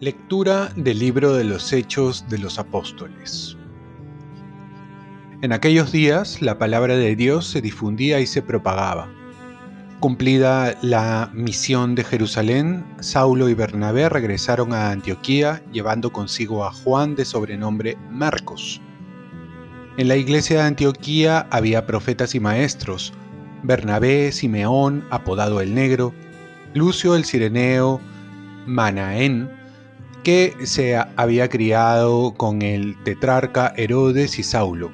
Lectura del libro de los Hechos de los Apóstoles. En aquellos días la palabra de Dios se difundía y se propagaba. Cumplida la misión de Jerusalén, Saulo y Bernabé regresaron a Antioquía llevando consigo a Juan de sobrenombre Marcos. En la iglesia de Antioquía había profetas y maestros, Bernabé, Simeón, apodado el Negro, Lucio el Cireneo, Manaén, que se había criado con el tetrarca Herodes y Saulo.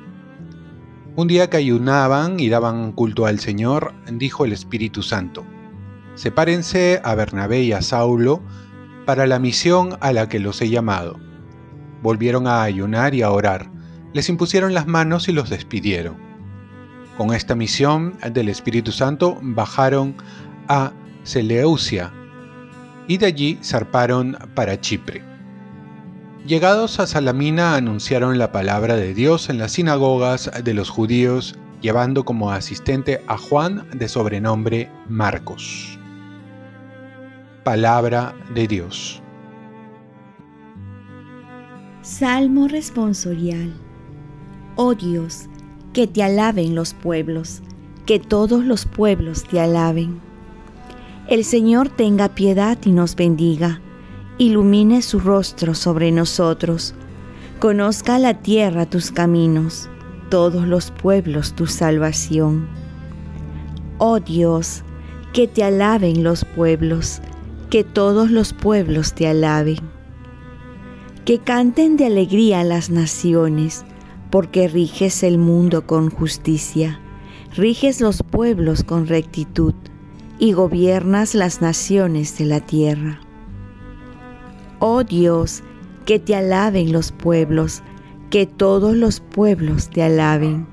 Un día que ayunaban y daban culto al Señor, dijo el Espíritu Santo, Sepárense a Bernabé y a Saulo para la misión a la que los he llamado. Volvieron a ayunar y a orar, les impusieron las manos y los despidieron. Con esta misión del Espíritu Santo bajaron a Seleucia, y de allí zarparon para Chipre. Llegados a Salamina anunciaron la palabra de Dios en las sinagogas de los judíos, llevando como asistente a Juan de sobrenombre Marcos. Palabra de Dios. Salmo responsorial. Oh Dios, que te alaben los pueblos, que todos los pueblos te alaben. El Señor tenga piedad y nos bendiga, ilumine su rostro sobre nosotros, conozca la tierra tus caminos, todos los pueblos tu salvación. Oh Dios, que te alaben los pueblos, que todos los pueblos te alaben. Que canten de alegría las naciones, porque riges el mundo con justicia, riges los pueblos con rectitud y gobiernas las naciones de la tierra. Oh Dios, que te alaben los pueblos, que todos los pueblos te alaben.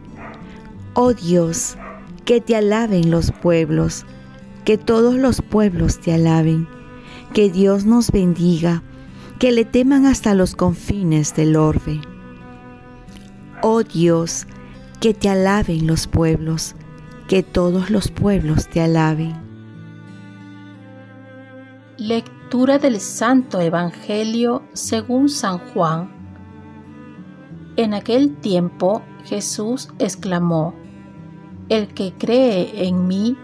Oh Dios, que te alaben los pueblos, que todos los pueblos te alaben. Que Dios nos bendiga, que le teman hasta los confines del orbe. Oh Dios, que te alaben los pueblos, que todos los pueblos te alaben. Lectura del Santo Evangelio según San Juan. En aquel tiempo Jesús exclamó, El que cree en mí,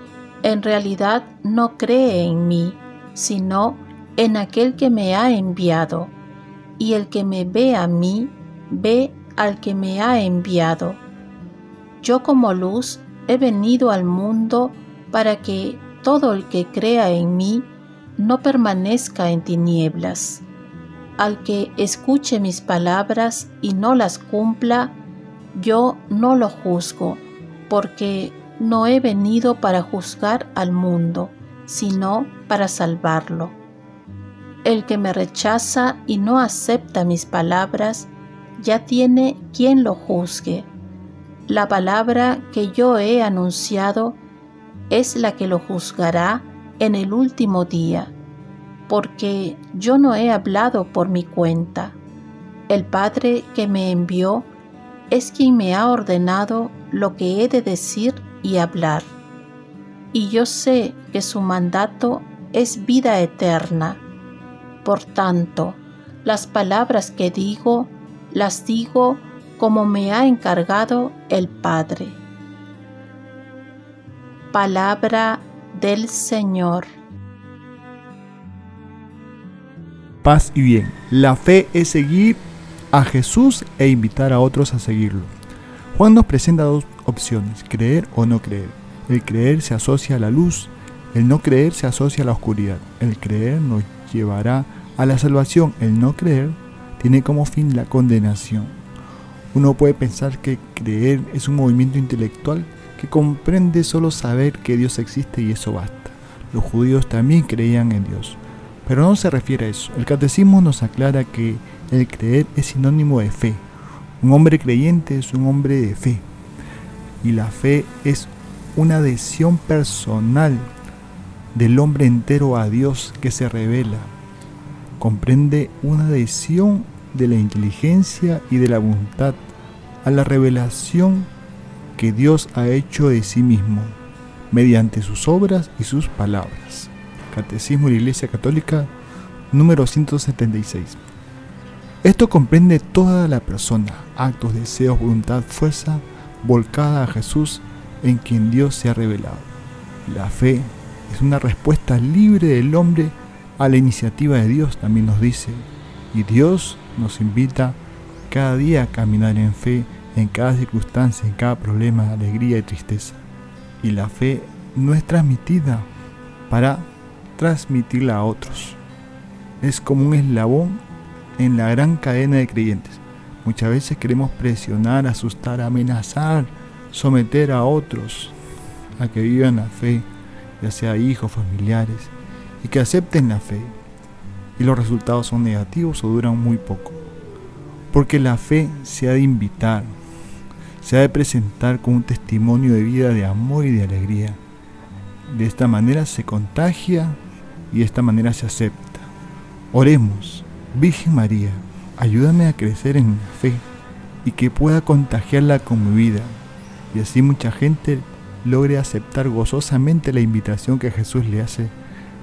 en realidad no cree en mí, sino en aquel que me ha enviado. Y el que me ve a mí, ve al que me ha enviado. Yo como luz he venido al mundo para que todo el que crea en mí no permanezca en tinieblas. Al que escuche mis palabras y no las cumpla, yo no lo juzgo, porque no he venido para juzgar al mundo, sino para salvarlo. El que me rechaza y no acepta mis palabras, ya tiene quien lo juzgue. La palabra que yo he anunciado es la que lo juzgará en el último día, porque yo no he hablado por mi cuenta. El Padre que me envió es quien me ha ordenado lo que he de decir y hablar. Y yo sé que su mandato es vida eterna. Por tanto, las palabras que digo, las digo como me ha encargado el Padre. Palabra del Señor. Paz y bien. La fe es seguir a Jesús e invitar a otros a seguirlo. Juan nos presenta dos opciones, creer o no creer. El creer se asocia a la luz, el no creer se asocia a la oscuridad. El creer nos llevará a la salvación, el no creer tiene como fin la condenación. Uno puede pensar que creer es un movimiento intelectual que comprende solo saber que Dios existe y eso basta. Los judíos también creían en Dios, pero no se refiere a eso. El catecismo nos aclara que el creer es sinónimo de fe. Un hombre creyente es un hombre de fe. Y la fe es una adhesión personal del hombre entero a Dios que se revela. Comprende una adhesión de la inteligencia y de la voluntad a la revelación que Dios ha hecho de sí mismo mediante sus obras y sus palabras. Catecismo de la Iglesia Católica número 176. Esto comprende toda la persona, actos, deseos, voluntad, fuerza, volcada a Jesús en quien Dios se ha revelado. La fe es una respuesta libre del hombre a la iniciativa de Dios, también nos dice. Y Dios nos invita cada día a caminar en fe en cada circunstancia, en cada problema, alegría y tristeza. Y la fe no es transmitida para transmitirla a otros. Es como un eslabón en la gran cadena de creyentes. Muchas veces queremos presionar, asustar, amenazar, someter a otros a que vivan la fe, ya sea hijos, familiares, y que acepten la fe. Y los resultados son negativos o duran muy poco. Porque la fe se ha de invitar, se ha de presentar con un testimonio de vida de amor y de alegría. De esta manera se contagia y de esta manera se acepta. Oremos, Virgen María, ayúdame a crecer en la fe y que pueda contagiarla con mi vida y así mucha gente logre aceptar gozosamente la invitación que Jesús le hace